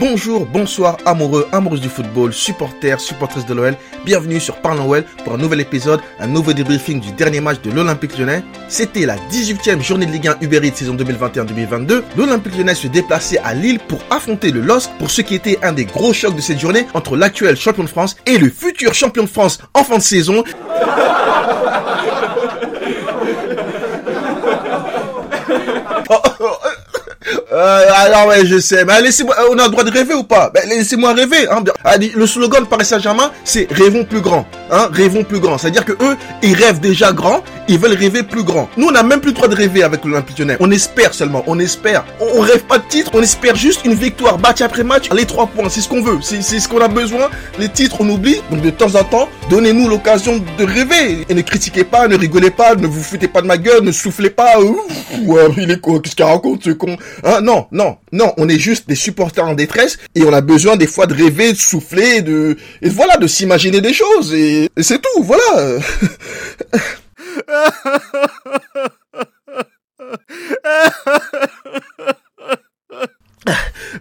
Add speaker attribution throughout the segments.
Speaker 1: Bonjour, bonsoir, amoureux, amoureuses du football, supporters, supportrices de l'OL. Bienvenue sur Parlons OL pour un nouvel épisode, un nouveau débriefing du dernier match de l'Olympique lyonnais. C'était la 18e journée de Ligue 1 Uber Eats saison 2021-2022. L'Olympique lyonnais se déplaçait à Lille pour affronter le LOSC pour ce qui était un des gros chocs de cette journée entre l'actuel champion de France et le futur champion de France en fin de saison. euh, alors ouais, je sais. Mais laissez-moi, on a le droit de rêver ou pas? Ben, Laissez-moi rêver. Hein. Ah, le slogan de Paris Saint-Germain, c'est rêvons plus grand. Hein, rêvons plus grand. C'est-à-dire que eux, ils rêvent déjà grand, ils veulent rêver plus grand. Nous, on n'a même plus le droit de rêver avec l'Olympique Lyonnais. On espère seulement, on espère. On, on, rêve pas de titre, on espère juste une victoire, match après match, les trois points. C'est ce qu'on veut, c'est ce qu'on a besoin. Les titres, on oublie. Donc de temps en temps, donnez-nous l'occasion de rêver et ne critiquez pas, ne rigolez pas, ne vous foutez pas de ma gueule, ne soufflez pas. ouais, il est quoi Qu'est-ce qu'il raconte ce con hein, Non, non, non. On est juste des supporters en détresse et on a besoin des fois de rêver, de souffler, de et voilà, de s'imaginer des choses et, et c'est tout. Voilà.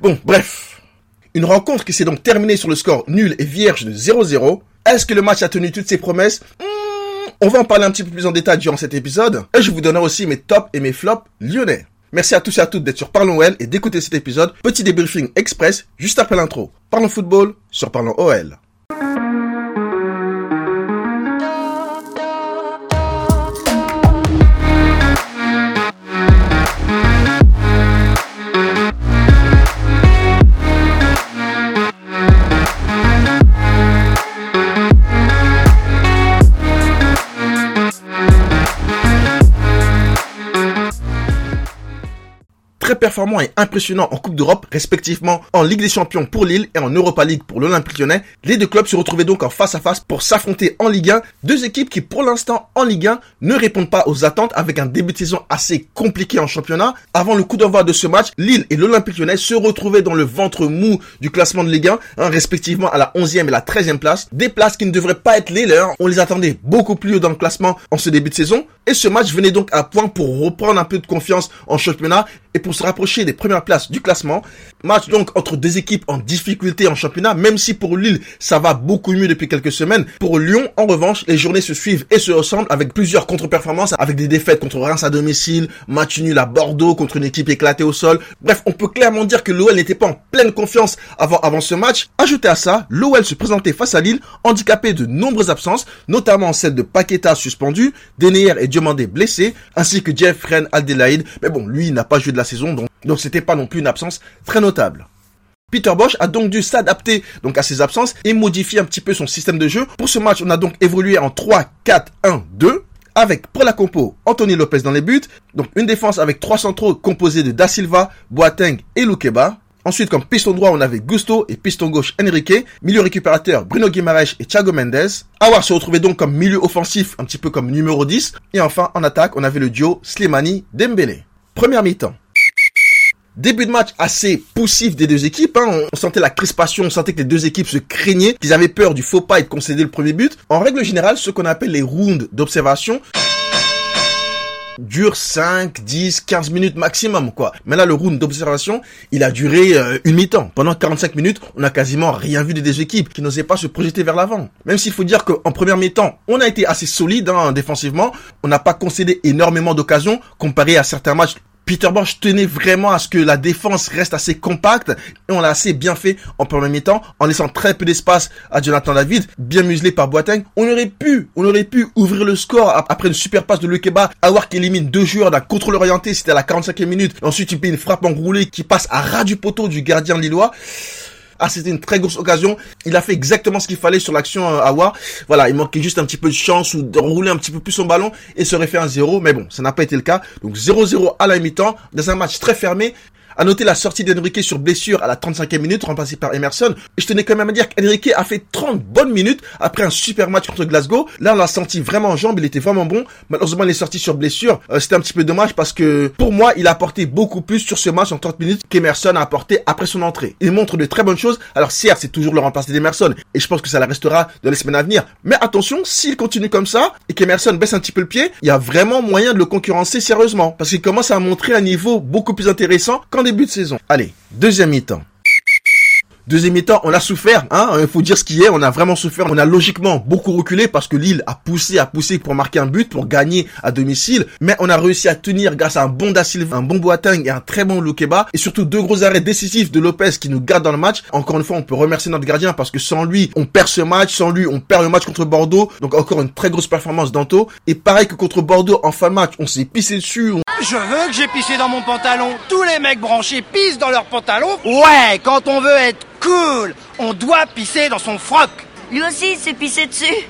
Speaker 1: Bon, bref. Une rencontre qui s'est donc terminée sur le score nul et vierge de 0-0. Est-ce que le match a tenu toutes ses promesses? Hmm, On va en parler un petit peu plus en détail durant cet épisode. Et je vous donnerai aussi mes tops et mes flops lyonnais. Merci à tous et à toutes d'être sur Parlons OL et d'écouter cet épisode. Petit débriefing express juste après l'intro. Parlons football sur Parlons OL. Performant et impressionnant en Coupe d'Europe, respectivement en Ligue des Champions pour Lille et en Europa League pour l'Olympique lyonnais. Les deux clubs se retrouvaient donc en face à face pour s'affronter en Ligue 1. Deux équipes qui, pour l'instant, en Ligue 1, ne répondent pas aux attentes avec un début de saison assez compliqué en championnat. Avant le coup d'envoi de ce match, Lille et l'Olympique lyonnais se retrouvaient dans le ventre mou du classement de Ligue 1, hein, respectivement à la 11e et la 13e place. Des places qui ne devraient pas être les leurs. On les attendait beaucoup plus haut dans le classement en ce début de saison. Et ce match venait donc à point pour reprendre un peu de confiance en championnat et pour se rapprocher des premières places du classement. Match donc entre deux équipes en difficulté en championnat, même si pour Lille ça va beaucoup mieux depuis quelques semaines. Pour Lyon, en revanche, les journées se suivent et se ressemblent avec plusieurs contre-performances, avec des défaites contre Reims à domicile, match nul à Bordeaux contre une équipe éclatée au sol. Bref, on peut clairement dire que l'OL n'était pas en pleine confiance avant, avant ce match. Ajouté à ça, l'OL se présentait face à Lille, handicapé de nombreuses absences, notamment celle de Paqueta suspendu, Deneyer et Diomandé blessés, ainsi que Jeff Ren Aldelaide. Mais bon, lui, il n'a pas joué de la saison, donc donc c'était pas non plus une absence très notable. Peter Bosch a donc dû s'adapter donc à ces absences et modifier un petit peu son système de jeu. Pour ce match, on a donc évolué en 3-4-1-2 avec pour la compo Anthony Lopez dans les buts, donc une défense avec trois centraux composés de Da Silva, Boateng et Lukeba. Ensuite, comme piston droit, on avait Gusto et piston gauche Enrique. Milieu récupérateur, Bruno Guimaraes et Thiago Mendes. Awar se retrouvait donc comme milieu offensif, un petit peu comme numéro 10. Et enfin, en attaque, on avait le duo Slimani-Dembélé. Première mi-temps. Début de match assez poussif des deux équipes. Hein. On sentait la crispation, on sentait que les deux équipes se craignaient, qu'ils avaient peur du faux pas et de concéder le premier but. En règle générale, ce qu'on appelle les rounds d'observation dure 5, 10, 15 minutes maximum, quoi. Mais là, le round d'observation, il a duré euh, une mi-temps. Pendant 45 minutes, on n'a quasiment rien vu des deux équipes qui n'osaient pas se projeter vers l'avant. Même s'il faut dire qu'en première mi-temps, on a été assez solide hein, défensivement. On n'a pas concédé énormément d'occasions comparé à certains matchs Peter Bosch tenait vraiment à ce que la défense reste assez compacte et on l'a assez bien fait en premier mi-temps en laissant très peu d'espace à Jonathan David, bien muselé par Boateng. On aurait pu, on aurait pu ouvrir le score après une super passe de Lekeba, avoir qui élimine deux joueurs d'un contrôle orienté, c'était à la 45e minute. ensuite, il paye une frappe enroulée qui passe à ras du poteau du gardien lillois. Ah, c'était une très grosse occasion. Il a fait exactement ce qu'il fallait sur l'action euh, Awa. Voilà, il manquait juste un petit peu de chance ou de rouler un petit peu plus son ballon et serait fait un zéro. Mais bon, ça n'a pas été le cas. Donc 0-0 à la mi-temps dans un match très fermé. À noter la sortie d'Enrique sur blessure à la 35e minute, remplacé par Emerson. Et je tenais quand même à dire qu'Enrique a fait 30 bonnes minutes après un super match contre Glasgow. Là, on l'a senti vraiment en jambe, il était vraiment bon. Malheureusement, il est sorti sur blessure. Euh, C'était un petit peu dommage parce que, pour moi, il a apporté beaucoup plus sur ce match en 30 minutes qu'Emerson a apporté après son entrée. Il montre de très bonnes choses. Alors, certes, c'est toujours le remplacé d'Emerson. Et je pense que ça la restera dans les semaines à venir. Mais attention, s'il continue comme ça, et qu'Emerson baisse un petit peu le pied, il y a vraiment moyen de le concurrencer sérieusement. Parce qu'il commence à montrer un niveau beaucoup plus intéressant qu'en début de saison. Allez, deuxième mi-temps. Deuxième mi-temps, on a souffert, hein, il faut dire ce qui est, on a vraiment souffert. On a logiquement beaucoup reculé parce que Lille a poussé, a poussé pour marquer un but, pour gagner à domicile, mais on a réussi à tenir grâce à un bon Da Silva, un bon Boateng et un très bon Loukeba, et surtout deux gros arrêts décisifs de Lopez qui nous gardent dans le match. Encore une fois, on peut remercier notre gardien parce que sans lui, on perd ce match, sans lui, on perd le match contre Bordeaux. Donc encore une très grosse performance d'Anto. Et pareil que contre Bordeaux en fin de match, on s'est pissé dessus.
Speaker 2: Je veux que j'ai pissé dans mon pantalon. Tous les mecs branchés pissent dans leur pantalon. Ouais, quand on veut être cool, on doit pisser dans son froc.
Speaker 3: Lui aussi, il s'est pissé dessus.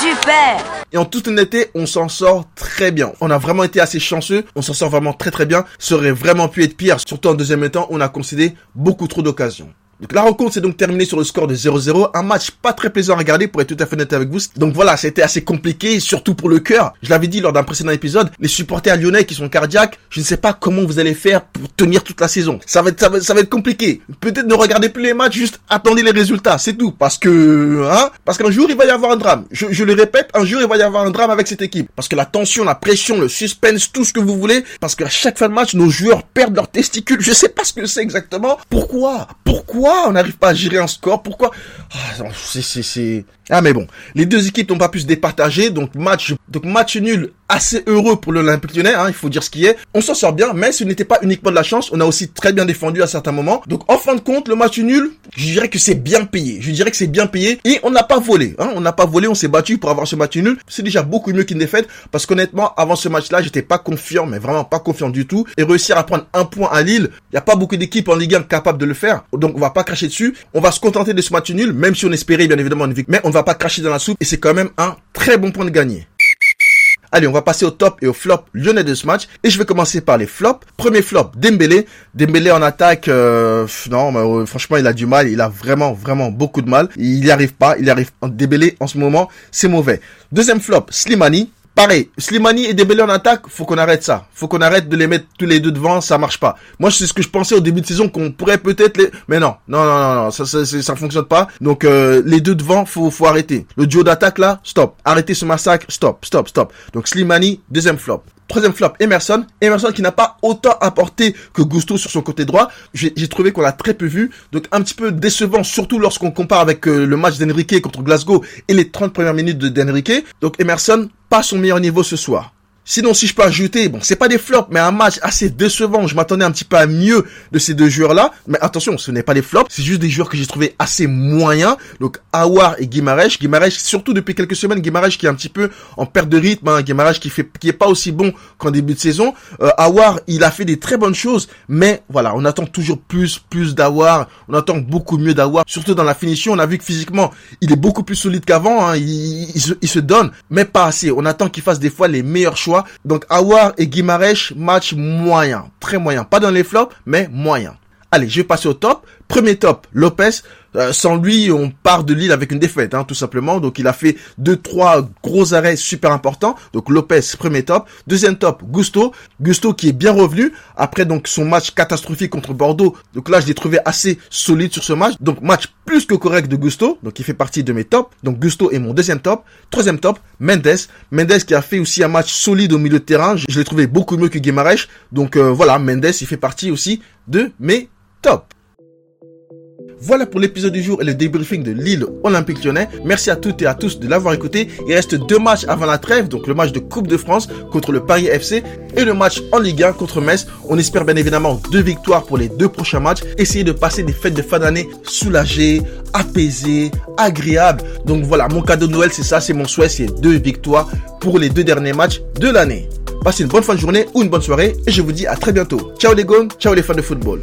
Speaker 3: Super
Speaker 1: Et en toute honnêteté, on s'en sort très bien. On a vraiment été assez chanceux, on s'en sort vraiment très très bien. Ça aurait vraiment pu être pire, surtout en deuxième temps, on a concédé beaucoup trop d'occasions. Donc la rencontre s'est donc terminée sur le score de 0-0, un match pas très plaisant à regarder pour être tout à fait honnête avec vous. Donc voilà, c'était assez compliqué, surtout pour le cœur. Je l'avais dit lors d'un précédent épisode, les supporters lyonnais qui sont cardiaques, je ne sais pas comment vous allez faire pour tenir toute la saison. Ça va être, ça va, ça va être compliqué. Peut-être ne regardez plus les matchs, juste attendez les résultats, c'est tout. Parce que, hein, parce qu'un jour il va y avoir un drame. Je, je le répète, un jour il va y avoir un drame avec cette équipe. Parce que la tension, la pression, le suspense, tout ce que vous voulez, parce qu'à chaque fin de match, nos joueurs perdent leurs testicules. Je sais pas ce que c'est exactement. Pourquoi? Pourquoi on n'arrive pas à gérer un score? Pourquoi? Ah, c'est. Ah mais bon, les deux équipes n'ont pas pu se départager, donc match, donc match nul assez heureux pour l'Olympique Lyonnais, hein, il faut dire ce qui est. On s'en sort bien, mais ce n'était pas uniquement de la chance, on a aussi très bien défendu à certains moments. Donc en fin de compte, le match nul, je dirais que c'est bien payé. Je dirais que c'est bien payé et on n'a pas volé. Hein, on n'a pas volé, on s'est battu pour avoir ce match nul. C'est déjà beaucoup mieux qu'une défaite parce qu'honnêtement, avant ce match-là, j'étais pas confiant, mais vraiment pas confiant du tout. Et réussir à prendre un point à Lille, il y a pas beaucoup d'équipes en Ligue 1 capables de le faire. Donc on va pas cracher dessus. On va se contenter de ce match nul, même si on espérait bien évidemment une victoire. Mais on ne va pas cracher dans la soupe et c'est quand même un très bon point de gagner. Allez, on va passer au top et au flop lyonnais de ce match. Et je vais commencer par les flops. Premier flop, Dembélé. Dembélé en attaque, euh, non, mais, euh, franchement, il a du mal. Il a vraiment, vraiment beaucoup de mal. Il n'y arrive pas. Il arrive. Dembélé, en ce moment, c'est mauvais. Deuxième flop, Slimani. Pareil, Slimani et Dembélé en attaque, faut qu'on arrête ça. Faut qu'on arrête de les mettre tous les deux devant, ça marche pas. Moi, c'est ce que je pensais au début de saison qu'on pourrait peut-être les, mais non, non, non, non, non, ça, ça, ça fonctionne pas. Donc euh, les deux devant, faut, faut arrêter. Le duo d'attaque là, stop. Arrêtez ce massacre, stop, stop, stop. Donc Slimani, deuxième flop. Troisième flop, Emerson. Emerson qui n'a pas autant apporté que Gusto sur son côté droit. J'ai trouvé qu'on l'a très peu vu. Donc un petit peu décevant, surtout lorsqu'on compare avec euh, le match d'Enrique contre Glasgow et les 30 premières minutes d'Enrique. Donc Emerson, pas son meilleur niveau ce soir. Sinon, si je peux ajouter, bon, c'est pas des flops, mais un match assez décevant. Je m'attendais un petit peu à mieux de ces deux joueurs-là. Mais attention, ce n'est pas des flops, c'est juste des joueurs que j'ai trouvé assez moyens. Donc, Awar et Guimarèche. Guimarèche, surtout depuis quelques semaines, Guimarèche qui est un petit peu en perte de rythme. Hein. Qui fait, qui est pas aussi bon qu'en début de saison. Euh, Awar, il a fait des très bonnes choses, mais voilà, on attend toujours plus, plus d'Awar. On attend beaucoup mieux d'Awar. Surtout dans la finition, on a vu que physiquement, il est beaucoup plus solide qu'avant. Hein. Il, il, se, il se donne, mais pas assez. On attend qu'il fasse des fois les meilleurs choix donc Awar et Guimarèche, match moyen, très moyen. Pas dans les flops, mais moyen. Allez, je vais passer au top. Premier top, Lopez. Euh, sans lui, on part de Lille avec une défaite, hein, tout simplement. Donc il a fait deux, trois gros arrêts super importants. Donc Lopez, premier top. Deuxième top, Gusto. Gusto qui est bien revenu après donc son match catastrophique contre Bordeaux. Donc là, je l'ai trouvé assez solide sur ce match. Donc match plus que correct de Gusto. Donc il fait partie de mes tops. Donc Gusto est mon deuxième top. Troisième top, Mendes. Mendes qui a fait aussi un match solide au milieu de terrain. Je, l'ai trouvé beaucoup mieux que Guimarães. Donc euh, voilà, Mendes, il fait partie aussi de mes tops. Voilà pour l'épisode du jour et le débriefing de Lille Olympique Lyonnais. Merci à toutes et à tous de l'avoir écouté. Il reste deux matchs avant la trêve, donc le match de Coupe de France contre le Paris FC et le match en Ligue 1 contre Metz. On espère bien évidemment deux victoires pour les deux prochains matchs. Essayez de passer des fêtes de fin d'année soulagées, apaisées, agréables. Donc voilà, mon cadeau de Noël, c'est ça, c'est mon souhait, c'est deux victoires pour les deux derniers matchs de l'année. Passez une bonne fin de journée ou une bonne soirée et je vous dis à très bientôt. Ciao les gones, ciao les fans de football.